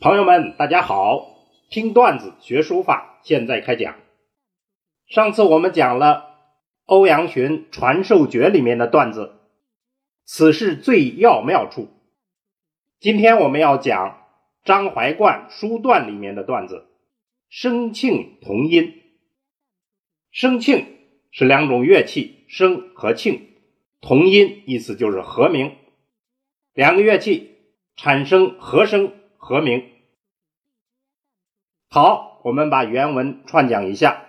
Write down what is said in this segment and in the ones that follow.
朋友们，大家好！听段子学书法，现在开讲。上次我们讲了欧阳询《传授诀》里面的段子，此事最要妙处。今天我们要讲张怀灌《书段》里面的段子，声磬同音。声磬是两种乐器，声和磬同音，意思就是和鸣。两个乐器产生和声。和鸣。好，我们把原文串讲一下。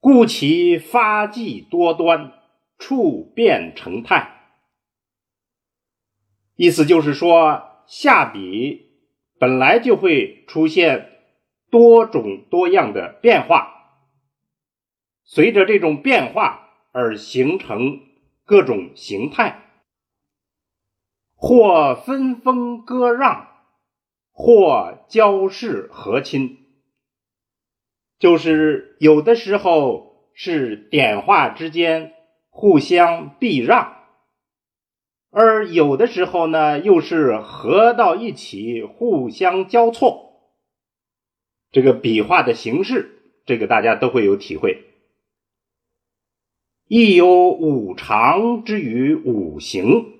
故其发迹多端，处变成态。意思就是说，下笔本来就会出现多种多样的变化，随着这种变化而形成各种形态。或分封割让，或交氏和亲，就是有的时候是点画之间互相避让，而有的时候呢又是合到一起互相交错。这个笔画的形式，这个大家都会有体会。亦有五常之于五行。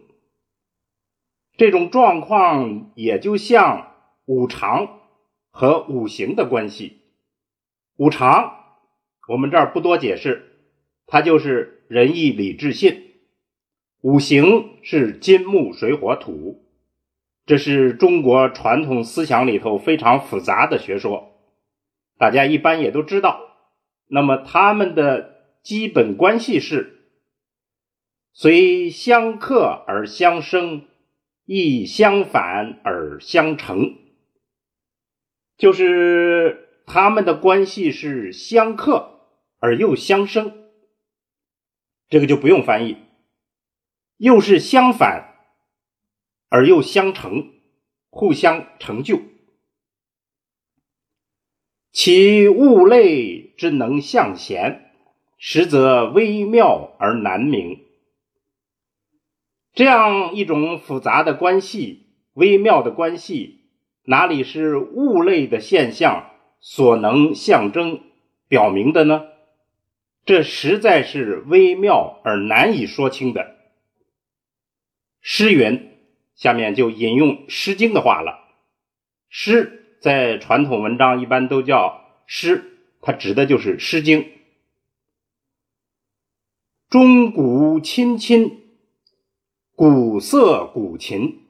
这种状况也就像五常和五行的关系。五常我们这儿不多解释，它就是仁义礼智信。五行是金木水火土，这是中国传统思想里头非常复杂的学说，大家一般也都知道。那么它们的基本关系是虽相克而相生。亦相反而相成，就是他们的关系是相克而又相生，这个就不用翻译，又是相反而又相成，互相成就。其物类之能象贤，实则微妙而难明。这样一种复杂的关系、微妙的关系，哪里是物类的现象所能象征表明的呢？这实在是微妙而难以说清的。诗云，下面就引用《诗经》的话了。诗在传统文章一般都叫诗，它指的就是《诗经》。钟鼓亲亲。古瑟古琴，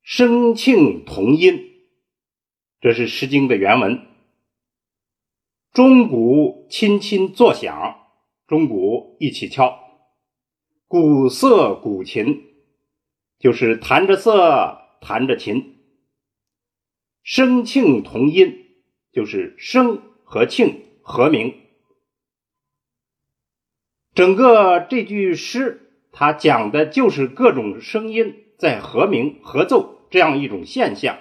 声磬同音，这是《诗经》的原文。钟鼓轻轻作响，钟鼓一起敲；古瑟古琴，就是弹着瑟，弹着琴。声磬同音，就是声和磬和鸣。整个这句诗。它讲的就是各种声音在和鸣合奏这样一种现象，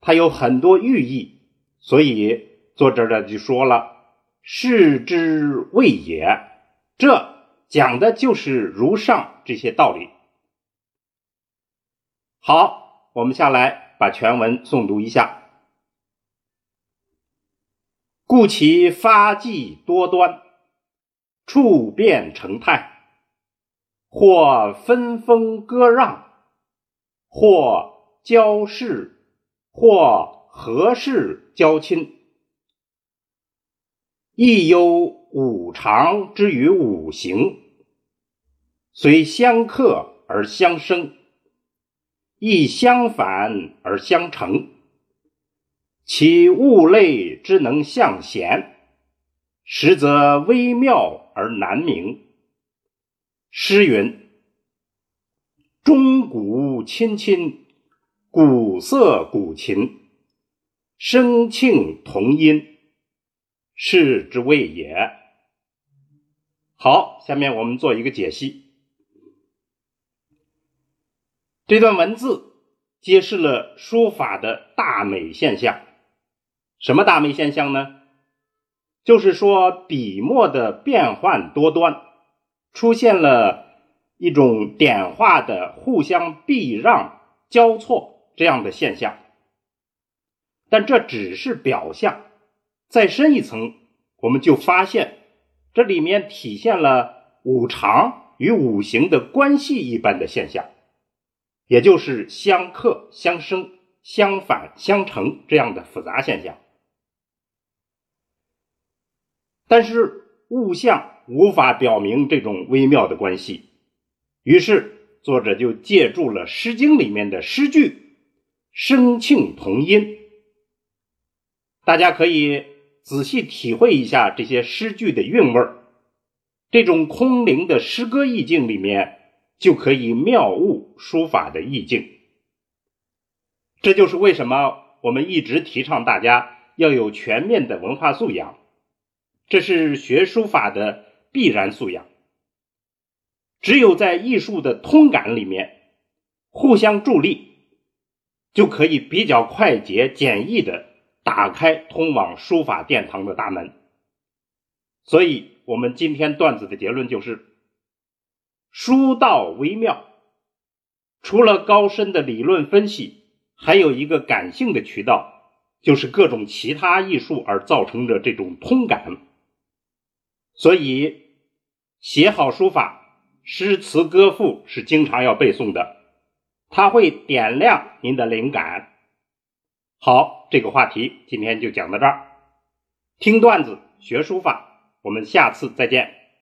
它有很多寓意，所以作者这就说了：“视之谓也。”这讲的就是如上这些道理。好，我们下来把全文诵读一下：“故其发迹多端，处变成态。”或分封割让，或交氏，或合氏交亲，亦有五常之于五行，虽相克而相生，亦相反而相成。其物类之能象贤，实则微妙而难明。诗云：“钟鼓亲亲，鼓瑟鼓琴，声磬同音，是之谓也。”好，下面我们做一个解析。这段文字揭示了书法的大美现象。什么大美现象呢？就是说笔墨的变幻多端。出现了一种点化的互相避让交错这样的现象。但这只是表象，再深一层，我们就发现这里面体现了五常与五行的关系一般的现象，也就是相克相生、相反相成这样的复杂现象。但是物象无法表明这种微妙的关系，于是作者就借助了《诗经》里面的诗句“声磬同音”。大家可以仔细体会一下这些诗句的韵味儿，这种空灵的诗歌意境里面就可以妙悟书法的意境。这就是为什么我们一直提倡大家要有全面的文化素养，这是学书法的必然素养。只有在艺术的通感里面互相助力，就可以比较快捷简易的。打开通往书法殿堂的大门，所以，我们今天段子的结论就是：书道微妙。除了高深的理论分析，还有一个感性的渠道，就是各种其他艺术而造成的这种通感。所以，写好书法，诗词歌赋是经常要背诵的，它会点亮您的灵感。好，这个话题今天就讲到这儿。听段子学书法，我们下次再见。